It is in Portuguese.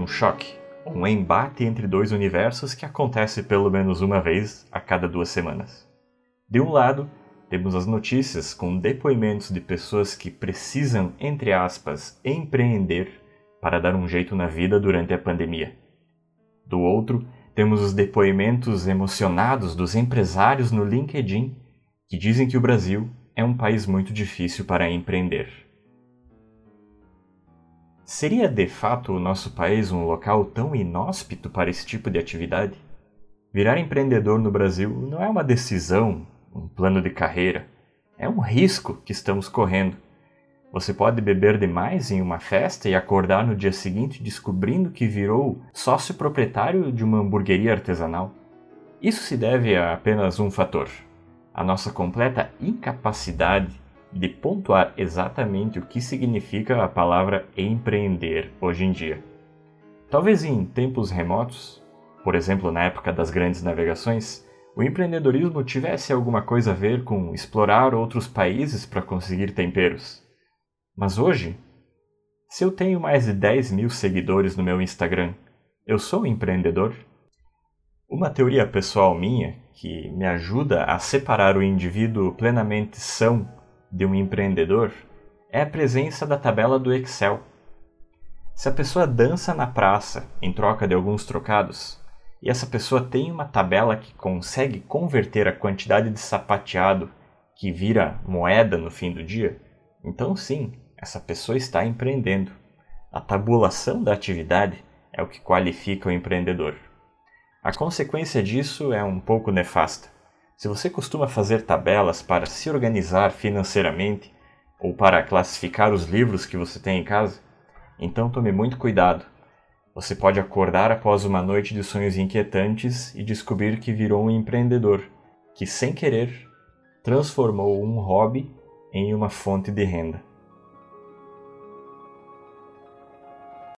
um choque, um embate entre dois universos que acontece pelo menos uma vez a cada duas semanas. De um lado, temos as notícias com depoimentos de pessoas que precisam, entre aspas, empreender para dar um jeito na vida durante a pandemia. Do outro, temos os depoimentos emocionados dos empresários no LinkedIn que dizem que o Brasil é um país muito difícil para empreender. Seria de fato o nosso país um local tão inóspito para esse tipo de atividade? Virar empreendedor no Brasil não é uma decisão, um plano de carreira, é um risco que estamos correndo. Você pode beber demais em uma festa e acordar no dia seguinte descobrindo que virou sócio proprietário de uma hamburgueria artesanal. Isso se deve a apenas um fator: a nossa completa incapacidade de pontuar exatamente o que significa a palavra empreender hoje em dia. Talvez em tempos remotos, por exemplo na época das grandes navegações, o empreendedorismo tivesse alguma coisa a ver com explorar outros países para conseguir temperos. Mas hoje, se eu tenho mais de 10 mil seguidores no meu Instagram, eu sou um empreendedor? Uma teoria pessoal minha que me ajuda a separar o indivíduo plenamente são de um empreendedor é a presença da tabela do Excel. Se a pessoa dança na praça em troca de alguns trocados, e essa pessoa tem uma tabela que consegue converter a quantidade de sapateado que vira moeda no fim do dia, então sim, essa pessoa está empreendendo. A tabulação da atividade é o que qualifica o empreendedor. A consequência disso é um pouco nefasta. Se você costuma fazer tabelas para se organizar financeiramente ou para classificar os livros que você tem em casa, então tome muito cuidado. Você pode acordar após uma noite de sonhos inquietantes e descobrir que virou um empreendedor que, sem querer, transformou um hobby em uma fonte de renda.